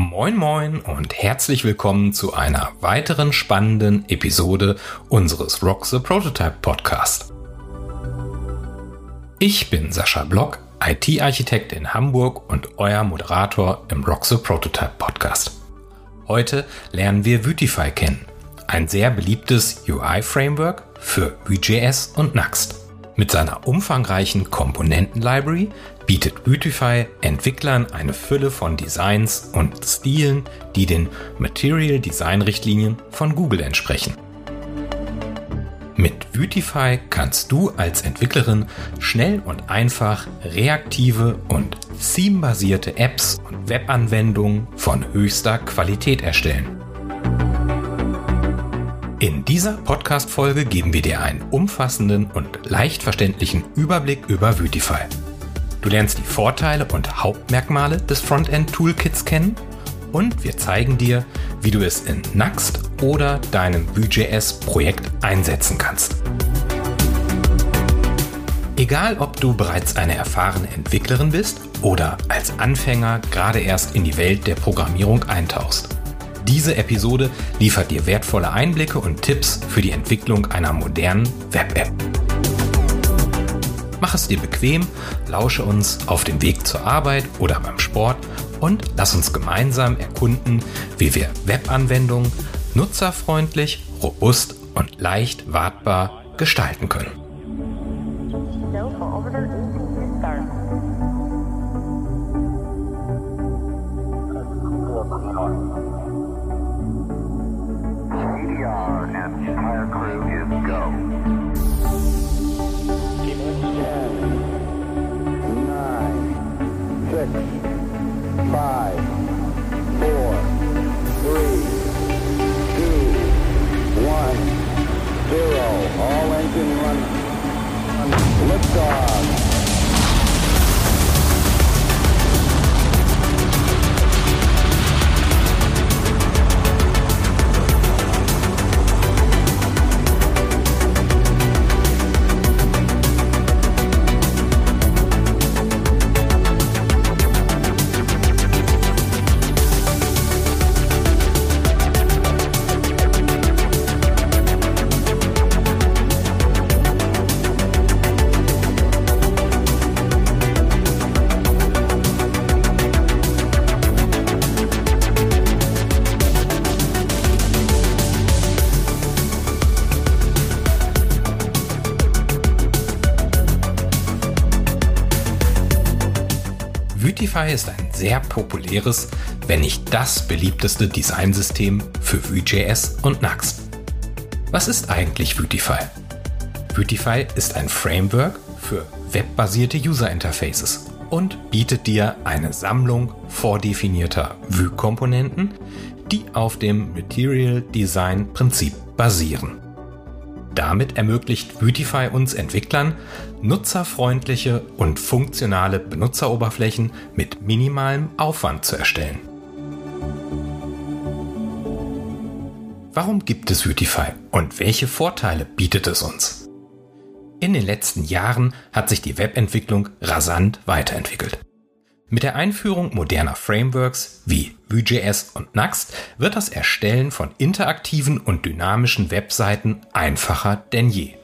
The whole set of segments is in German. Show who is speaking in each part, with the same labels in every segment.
Speaker 1: Moin moin und herzlich willkommen zu einer weiteren spannenden Episode unseres Rock the Prototype Podcast. Ich bin Sascha Block, IT-Architekt in Hamburg und euer Moderator im Rock the Prototype Podcast. Heute lernen wir Vutify kennen, ein sehr beliebtes UI-Framework für Vue.js und Next. Mit seiner umfangreichen Komponenten-Library bietet Beautify Entwicklern eine Fülle von Designs und Stilen, die den Material Design Richtlinien von Google entsprechen. Mit Beautify kannst du als Entwicklerin schnell und einfach reaktive und theme-basierte Apps und Webanwendungen von höchster Qualität erstellen. In dieser Podcast-Folge geben wir dir einen umfassenden und leicht verständlichen Überblick über Beautify. Du lernst die Vorteile und Hauptmerkmale des Frontend-Toolkits kennen und wir zeigen dir, wie du es in Next oder deinem Vue.js-Projekt einsetzen kannst. Egal, ob du bereits eine erfahrene Entwicklerin bist oder als Anfänger gerade erst in die Welt der Programmierung eintauchst. Diese Episode liefert dir wertvolle Einblicke und Tipps für die Entwicklung einer modernen Web-App. Mach es dir bequem, lausche uns auf dem Weg zur Arbeit oder beim Sport und lass uns gemeinsam erkunden, wie wir Webanwendungen nutzerfreundlich, robust und leicht wartbar gestalten können. liftoff. Beautify ist ein sehr populäres, wenn nicht das beliebteste Designsystem für Vue.js und Next. Was ist eigentlich Beautify? Beautify ist ein Framework für webbasierte User Interfaces und bietet dir eine Sammlung vordefinierter Vue-Komponenten, die auf dem Material Design Prinzip basieren. Damit ermöglicht Beautify uns Entwicklern nutzerfreundliche und funktionale Benutzeroberflächen mit minimalem Aufwand zu erstellen. Warum gibt es Beautify und welche Vorteile bietet es uns? In den letzten Jahren hat sich die Webentwicklung rasant weiterentwickelt. Mit der Einführung moderner Frameworks wie Vue.js und Next wird das Erstellen von interaktiven und dynamischen Webseiten einfacher denn je.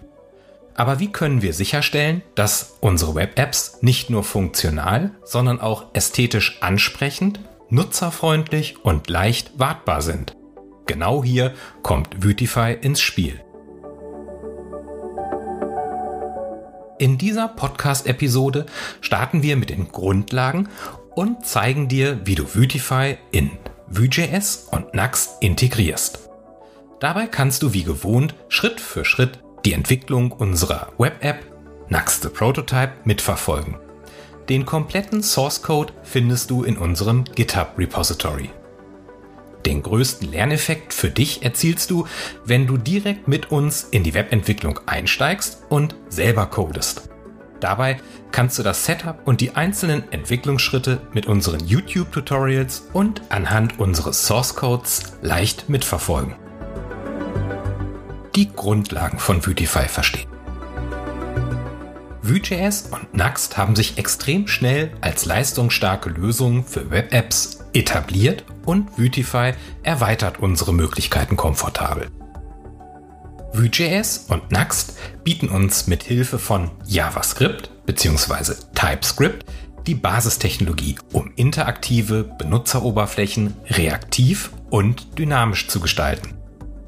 Speaker 1: Aber wie können wir sicherstellen, dass unsere Web-Apps nicht nur funktional, sondern auch ästhetisch ansprechend, nutzerfreundlich und leicht wartbar sind? Genau hier kommt Vuetify ins Spiel. In dieser Podcast-Episode starten wir mit den Grundlagen und zeigen dir, wie du Vuetify in Vue.js und Next integrierst. Dabei kannst du wie gewohnt Schritt für Schritt die Entwicklung unserer Web-App Next the Prototype mitverfolgen. Den kompletten Source Code findest du in unserem GitHub Repository. Den größten Lerneffekt für dich erzielst du, wenn du direkt mit uns in die Webentwicklung einsteigst und selber codest. Dabei kannst du das Setup und die einzelnen Entwicklungsschritte mit unseren YouTube-Tutorials und anhand unseres Source Codes leicht mitverfolgen. Die Grundlagen von Vuetify verstehen. Vue.js und Nuxt haben sich extrem schnell als leistungsstarke Lösungen für Web-Apps etabliert und Vuetify erweitert unsere Möglichkeiten komfortabel. Vue.js und Nuxt bieten uns mit Hilfe von JavaScript bzw. TypeScript die Basistechnologie, um interaktive Benutzeroberflächen reaktiv und dynamisch zu gestalten.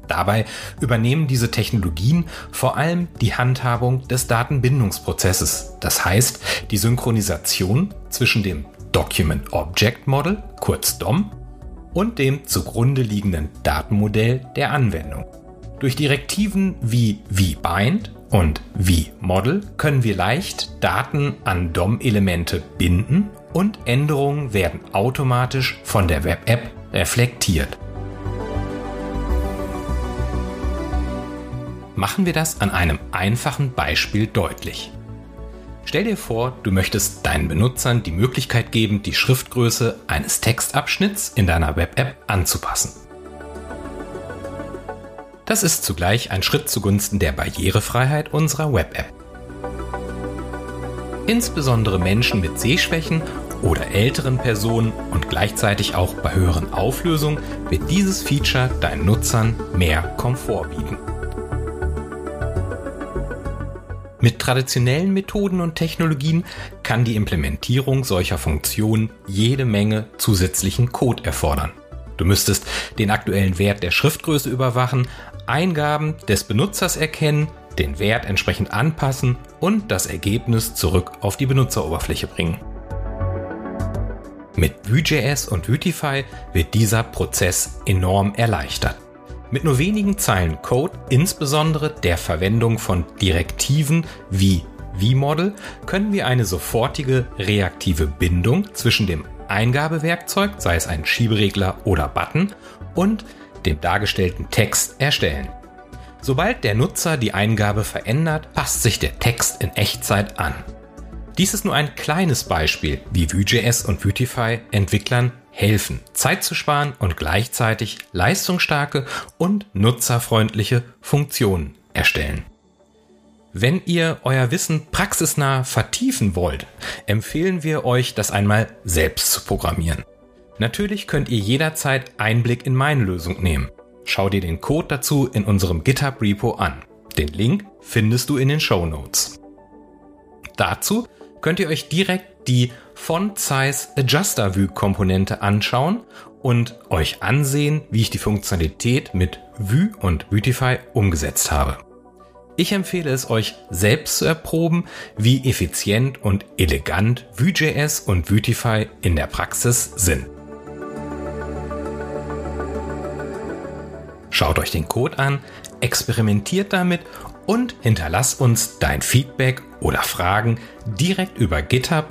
Speaker 1: Dabei übernehmen diese Technologien vor allem die Handhabung des Datenbindungsprozesses, das heißt die Synchronisation zwischen dem Document Object Model, kurz DOM, und dem zugrunde liegenden Datenmodell der Anwendung. Durch Direktiven wie vbind und vmodel können wir leicht Daten an DOM-Elemente binden und Änderungen werden automatisch von der Web-App reflektiert. Machen wir das an einem einfachen Beispiel deutlich. Stell dir vor, du möchtest deinen Benutzern die Möglichkeit geben, die Schriftgröße eines Textabschnitts in deiner Web-App anzupassen. Das ist zugleich ein Schritt zugunsten der Barrierefreiheit unserer Web-App. Insbesondere Menschen mit Sehschwächen oder älteren Personen und gleichzeitig auch bei höheren Auflösungen wird dieses Feature deinen Nutzern mehr Komfort bieten. Mit traditionellen Methoden und Technologien kann die Implementierung solcher Funktionen jede Menge zusätzlichen Code erfordern. Du müsstest den aktuellen Wert der Schriftgröße überwachen, Eingaben des Benutzers erkennen, den Wert entsprechend anpassen und das Ergebnis zurück auf die Benutzeroberfläche bringen. Mit Vue.js und Vuetify wird dieser Prozess enorm erleichtert. Mit nur wenigen Zeilen Code, insbesondere der Verwendung von Direktiven wie vModel, können wir eine sofortige reaktive Bindung zwischen dem Eingabewerkzeug, sei es ein Schieberegler oder Button, und dem dargestellten Text erstellen. Sobald der Nutzer die Eingabe verändert, passt sich der Text in Echtzeit an. Dies ist nur ein kleines Beispiel, wie Vue.js und Vuetify Entwicklern helfen, Zeit zu sparen und gleichzeitig leistungsstarke und nutzerfreundliche Funktionen erstellen. Wenn ihr euer Wissen praxisnah vertiefen wollt, empfehlen wir euch, das einmal selbst zu programmieren. Natürlich könnt ihr jederzeit Einblick in meine Lösung nehmen. Schau dir den Code dazu in unserem GitHub Repo an. Den Link findest du in den Show Notes. Dazu könnt ihr euch direkt die Font Size Adjuster Vue Komponente anschauen und euch ansehen, wie ich die Funktionalität mit Vue und Vuetify umgesetzt habe. Ich empfehle es euch selbst zu erproben, wie effizient und elegant Vue.js und Vuetify in der Praxis sind. Schaut euch den Code an, experimentiert damit und hinterlass uns dein Feedback oder Fragen direkt über GitHub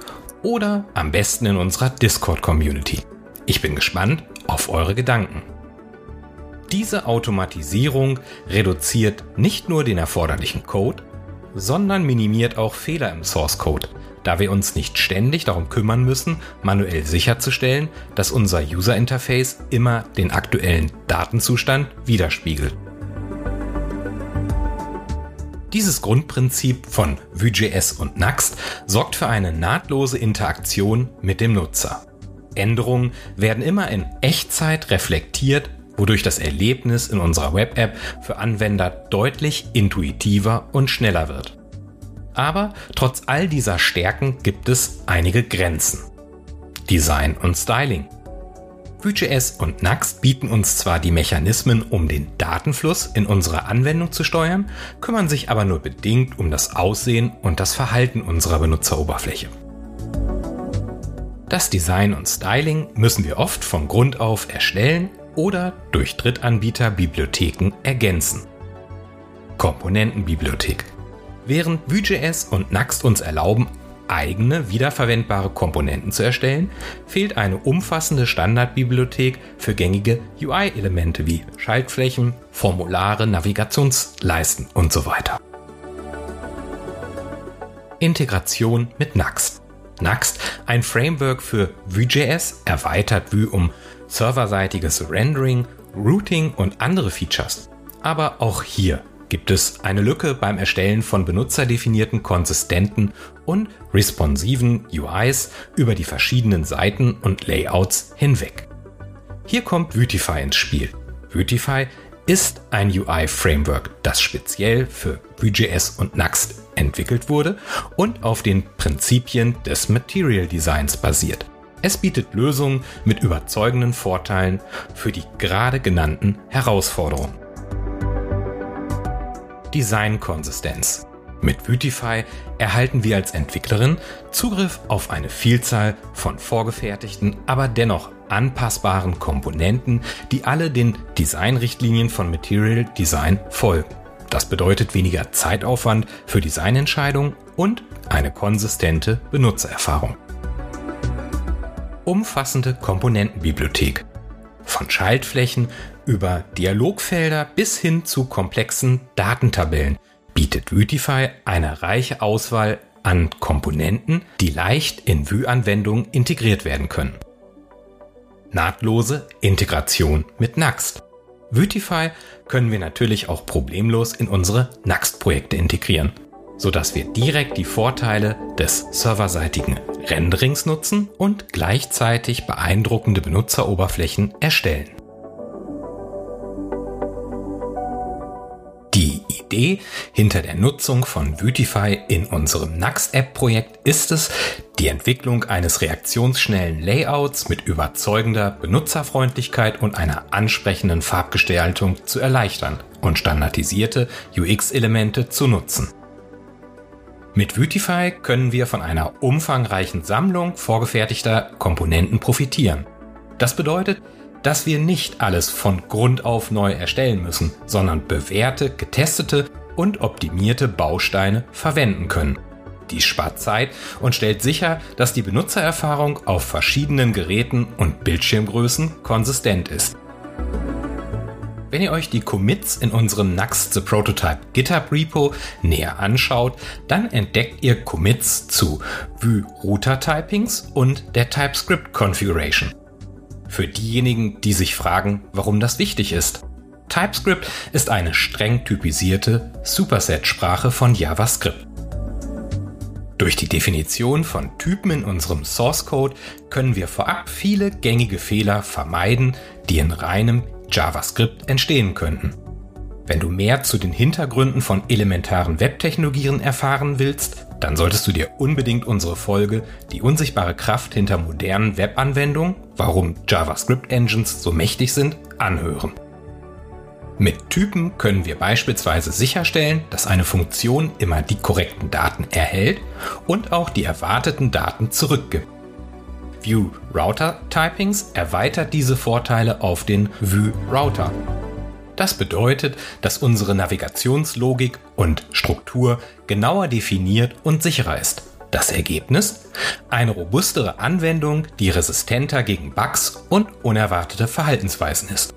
Speaker 1: oder am besten in unserer Discord-Community. Ich bin gespannt auf eure Gedanken. Diese Automatisierung reduziert nicht nur den erforderlichen Code, sondern minimiert auch Fehler im Source Code, da wir uns nicht ständig darum kümmern müssen, manuell sicherzustellen, dass unser User Interface immer den aktuellen Datenzustand widerspiegelt. Dieses Grundprinzip von Vue.js und Nuxt sorgt für eine nahtlose Interaktion mit dem Nutzer. Änderungen werden immer in Echtzeit reflektiert, wodurch das Erlebnis in unserer Web-App für Anwender deutlich intuitiver und schneller wird. Aber trotz all dieser Stärken gibt es einige Grenzen. Design und Styling. Vue.js und Nuxt bieten uns zwar die Mechanismen, um den Datenfluss in unserer Anwendung zu steuern, kümmern sich aber nur bedingt um das Aussehen und das Verhalten unserer Benutzeroberfläche. Das Design und Styling müssen wir oft von Grund auf erstellen oder durch Drittanbieter Bibliotheken ergänzen. Komponentenbibliothek. Während Vue.js und Nuxt uns erlauben, eigene wiederverwendbare Komponenten zu erstellen, fehlt eine umfassende Standardbibliothek für gängige UI-Elemente wie Schaltflächen, Formulare, Navigationsleisten und so weiter. Integration mit Nuxt. Nuxt, ein Framework für Vue.js, erweitert Vue um serverseitiges Rendering, Routing und andere Features. Aber auch hier gibt es eine Lücke beim Erstellen von benutzerdefinierten, konsistenten und responsiven UIs über die verschiedenen Seiten und Layouts hinweg. Hier kommt Vuetify ins Spiel. Vuetify ist ein UI-Framework, das speziell für Vue.js und Nuxt entwickelt wurde und auf den Prinzipien des Material Designs basiert. Es bietet Lösungen mit überzeugenden Vorteilen für die gerade genannten Herausforderungen. Designkonsistenz. Mit Vuetify erhalten wir als Entwicklerin Zugriff auf eine Vielzahl von vorgefertigten, aber dennoch anpassbaren Komponenten, die alle den Designrichtlinien von Material Design folgen. Das bedeutet weniger Zeitaufwand für Designentscheidungen und eine konsistente Benutzererfahrung. Umfassende Komponentenbibliothek. Von Schaltflächen über Dialogfelder bis hin zu komplexen Datentabellen bietet Vuetify eine reiche Auswahl an Komponenten, die leicht in Vue-Anwendungen integriert werden können. Nahtlose Integration mit Nuxt. Vuetify können wir natürlich auch problemlos in unsere Nuxt-Projekte integrieren, sodass wir direkt die Vorteile des serverseitigen Renderings nutzen und gleichzeitig beeindruckende Benutzeroberflächen erstellen. Die Idee hinter der Nutzung von Vuetify in unserem Nuxt-App-Projekt ist es, die Entwicklung eines reaktionsschnellen Layouts mit überzeugender Benutzerfreundlichkeit und einer ansprechenden Farbgestaltung zu erleichtern und standardisierte UX-Elemente zu nutzen. Mit Vuetify können wir von einer umfangreichen Sammlung vorgefertigter Komponenten profitieren. Das bedeutet, dass wir nicht alles von Grund auf neu erstellen müssen, sondern bewährte, getestete und optimierte Bausteine verwenden können. Dies spart Zeit und stellt sicher, dass die Benutzererfahrung auf verschiedenen Geräten und Bildschirmgrößen konsistent ist. Wenn ihr euch die Commits in unserem Nuxt The Prototype GitHub Repo näher anschaut, dann entdeckt ihr Commits zu Vue Router Typings und der TypeScript Configuration. Für diejenigen, die sich fragen, warum das wichtig ist. TypeScript ist eine streng typisierte Superset-Sprache von JavaScript. Durch die Definition von Typen in unserem Source Code können wir vorab viele gängige Fehler vermeiden, die in reinem JavaScript entstehen könnten. Wenn du mehr zu den Hintergründen von elementaren Webtechnologien erfahren willst, dann solltest du dir unbedingt unsere Folge Die unsichtbare Kraft hinter modernen Webanwendungen, warum JavaScript Engines so mächtig sind, anhören. Mit Typen können wir beispielsweise sicherstellen, dass eine Funktion immer die korrekten Daten erhält und auch die erwarteten Daten zurückgibt. View Router Typings erweitert diese Vorteile auf den Vue Router. Das bedeutet, dass unsere Navigationslogik und Struktur genauer definiert und sicherer ist. Das Ergebnis? Eine robustere Anwendung, die resistenter gegen Bugs und unerwartete Verhaltensweisen ist.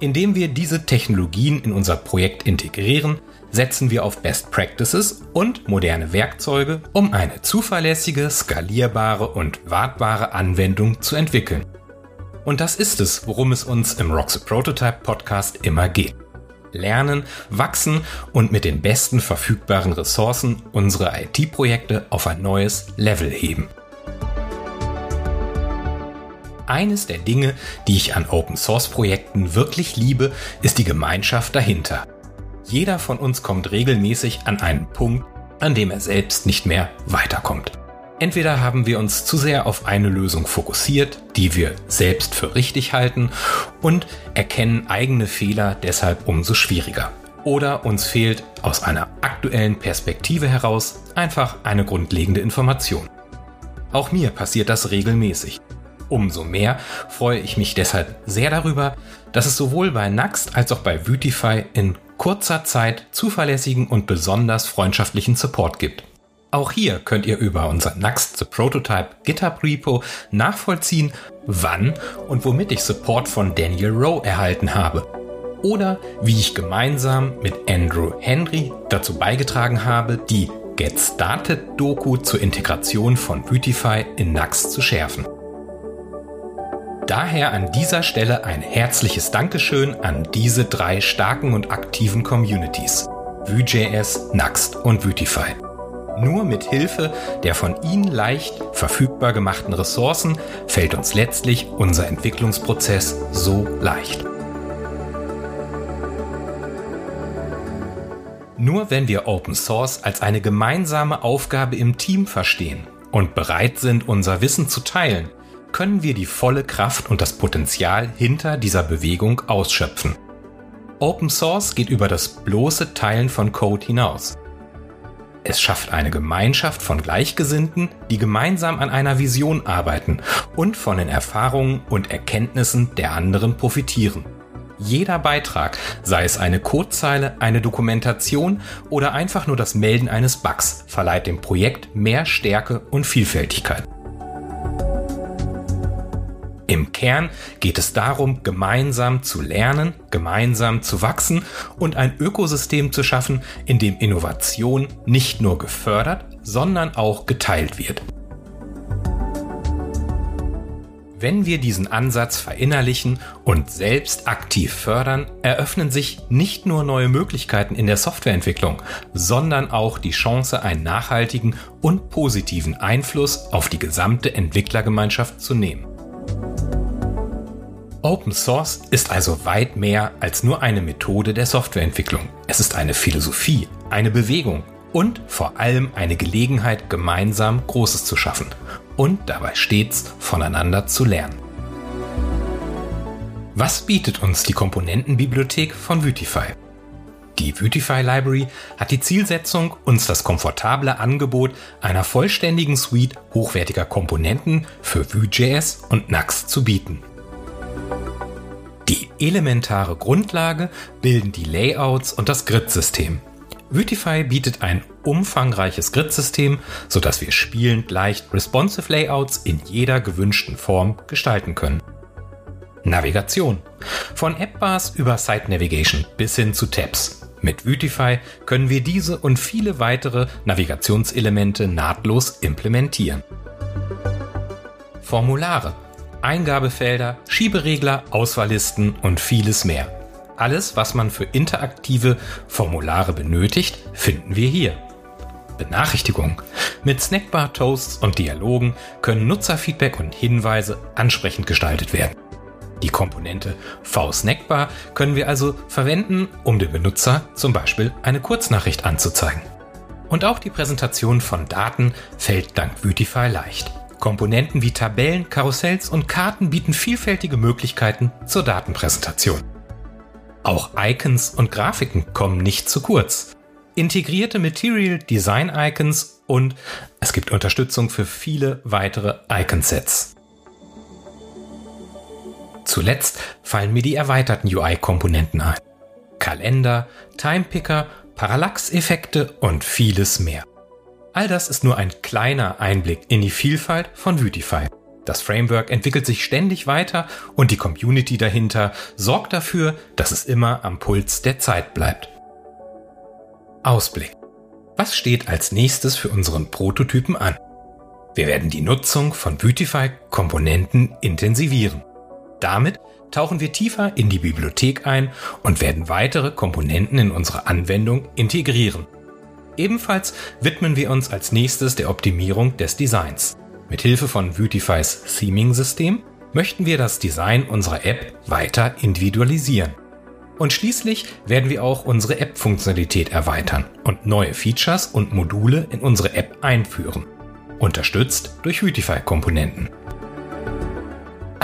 Speaker 1: Indem wir diese Technologien in unser Projekt integrieren, setzen wir auf Best Practices und moderne Werkzeuge, um eine zuverlässige, skalierbare und wartbare Anwendung zu entwickeln. Und das ist es, worum es uns im the Prototype Podcast immer geht. Lernen, wachsen und mit den besten verfügbaren Ressourcen unsere IT-Projekte auf ein neues Level heben. Eines der Dinge, die ich an Open Source Projekten wirklich liebe, ist die Gemeinschaft dahinter. Jeder von uns kommt regelmäßig an einen Punkt, an dem er selbst nicht mehr weiterkommt. Entweder haben wir uns zu sehr auf eine Lösung fokussiert, die wir selbst für richtig halten und erkennen eigene Fehler deshalb umso schwieriger. Oder uns fehlt aus einer aktuellen Perspektive heraus einfach eine grundlegende Information. Auch mir passiert das regelmäßig. Umso mehr freue ich mich deshalb sehr darüber, dass es sowohl bei Nuxt als auch bei Vuetify in kurzer Zeit zuverlässigen und besonders freundschaftlichen Support gibt. Auch hier könnt ihr über unser Nuxt The Prototype GitHub Repo nachvollziehen, wann und womit ich Support von Daniel Rowe erhalten habe. Oder wie ich gemeinsam mit Andrew Henry dazu beigetragen habe, die Get Started Doku zur Integration von Beautify in Nuxt zu schärfen. Daher an dieser Stelle ein herzliches Dankeschön an diese drei starken und aktiven Communities. Vue.js, Nuxt und Vuetify. Nur mit Hilfe der von Ihnen leicht verfügbar gemachten Ressourcen fällt uns letztlich unser Entwicklungsprozess so leicht. Nur wenn wir Open Source als eine gemeinsame Aufgabe im Team verstehen und bereit sind, unser Wissen zu teilen, können wir die volle Kraft und das Potenzial hinter dieser Bewegung ausschöpfen. Open Source geht über das bloße Teilen von Code hinaus. Es schafft eine Gemeinschaft von Gleichgesinnten, die gemeinsam an einer Vision arbeiten und von den Erfahrungen und Erkenntnissen der anderen profitieren. Jeder Beitrag, sei es eine Codezeile, eine Dokumentation oder einfach nur das Melden eines Bugs, verleiht dem Projekt mehr Stärke und Vielfältigkeit. Im Kern geht es darum, gemeinsam zu lernen, gemeinsam zu wachsen und ein Ökosystem zu schaffen, in dem Innovation nicht nur gefördert, sondern auch geteilt wird. Wenn wir diesen Ansatz verinnerlichen und selbst aktiv fördern, eröffnen sich nicht nur neue Möglichkeiten in der Softwareentwicklung, sondern auch die Chance, einen nachhaltigen und positiven Einfluss auf die gesamte Entwicklergemeinschaft zu nehmen. Open Source ist also weit mehr als nur eine Methode der Softwareentwicklung. Es ist eine Philosophie, eine Bewegung und vor allem eine Gelegenheit, gemeinsam Großes zu schaffen und dabei stets voneinander zu lernen. Was bietet uns die Komponentenbibliothek von Vuetify? Die Vuetify Library hat die Zielsetzung, uns das komfortable Angebot einer vollständigen Suite hochwertiger Komponenten für Vue.js und Nuxt zu bieten. Die elementare Grundlage bilden die Layouts und das Grid-System. Vuetify bietet ein umfangreiches Grid-System, sodass wir spielend leicht responsive Layouts in jeder gewünschten Form gestalten können. Navigation. Von App-Bars über Site Navigation bis hin zu Tabs. Mit Vuetify können wir diese und viele weitere Navigationselemente nahtlos implementieren. Formulare. Eingabefelder, Schieberegler, Auswahllisten und vieles mehr. Alles, was man für interaktive Formulare benötigt, finden wir hier. Benachrichtigung. Mit Snackbar, Toasts und Dialogen können Nutzerfeedback und Hinweise ansprechend gestaltet werden. Die Komponente V-Snackbar können wir also verwenden, um dem Benutzer zum Beispiel eine Kurznachricht anzuzeigen. Und auch die Präsentation von Daten fällt dank Beautify leicht. Komponenten wie Tabellen, Karussells und Karten bieten vielfältige Möglichkeiten zur Datenpräsentation. Auch Icons und Grafiken kommen nicht zu kurz. Integrierte Material Design Icons und es gibt Unterstützung für viele weitere Icon-Sets. Zuletzt fallen mir die erweiterten UI-Komponenten ein. Kalender, Timepicker, Parallax-Effekte und vieles mehr. All das ist nur ein kleiner Einblick in die Vielfalt von Vuetify. Das Framework entwickelt sich ständig weiter und die Community dahinter sorgt dafür, dass es immer am Puls der Zeit bleibt. Ausblick. Was steht als nächstes für unseren Prototypen an? Wir werden die Nutzung von Vuetify-Komponenten intensivieren. Damit tauchen wir tiefer in die Bibliothek ein und werden weitere Komponenten in unsere Anwendung integrieren. Ebenfalls widmen wir uns als nächstes der Optimierung des Designs. Mit Hilfe von Vuetifys Theming-System möchten wir das Design unserer App weiter individualisieren. Und schließlich werden wir auch unsere App-Funktionalität erweitern und neue Features und Module in unsere App einführen. Unterstützt durch Vuetify-Komponenten.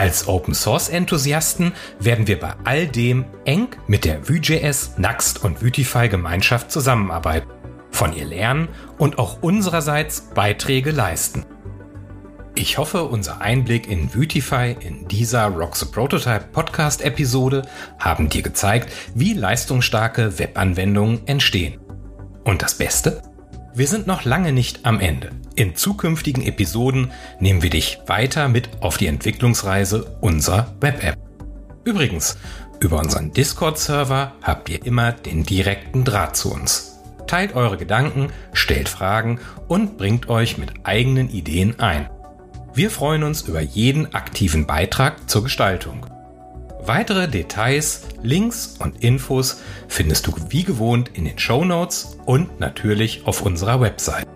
Speaker 1: Als Open Source Enthusiasten werden wir bei all dem eng mit der Vue.js, Nuxt und Vuetify Gemeinschaft zusammenarbeiten von ihr lernen und auch unsererseits Beiträge leisten. Ich hoffe, unser Einblick in Vuetify in dieser Rock the Prototype Podcast Episode haben dir gezeigt, wie leistungsstarke Webanwendungen entstehen. Und das Beste? Wir sind noch lange nicht am Ende. In zukünftigen Episoden nehmen wir dich weiter mit auf die Entwicklungsreise unserer Web-App. Übrigens, über unseren Discord-Server habt ihr immer den direkten Draht zu uns. Teilt eure Gedanken, stellt Fragen und bringt euch mit eigenen Ideen ein. Wir freuen uns über jeden aktiven Beitrag zur Gestaltung. Weitere Details, Links und Infos findest du wie gewohnt in den Show Notes und natürlich auf unserer Website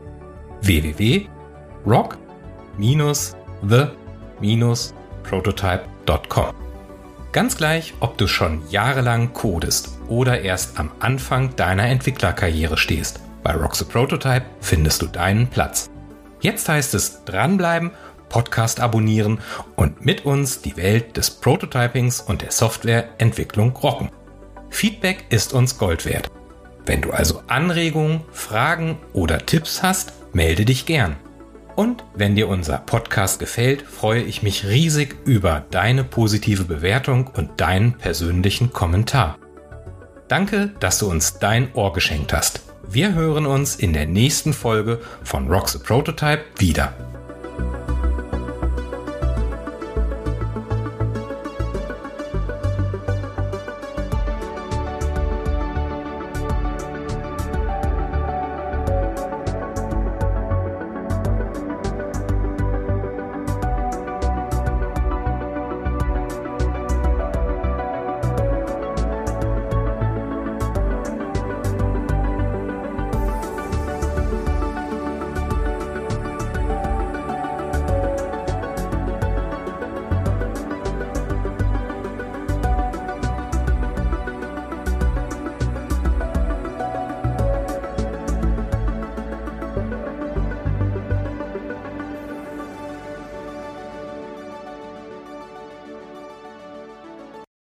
Speaker 1: www.rock-the-prototype.com. Ganz gleich, ob du schon jahrelang codest oder erst am Anfang deiner Entwicklerkarriere stehst. Bei Rock the Prototype findest du deinen Platz. Jetzt heißt es dranbleiben Podcast abonnieren und mit uns die Welt des Prototypings und der Softwareentwicklung rocken. Feedback ist uns Gold wert. Wenn du also Anregungen, Fragen oder Tipps hast, melde dich gern. Und wenn dir unser Podcast gefällt, freue ich mich riesig über deine positive Bewertung und deinen persönlichen Kommentar. Danke, dass du uns dein Ohr geschenkt hast. Wir hören uns in der nächsten Folge von Rock the Prototype wieder.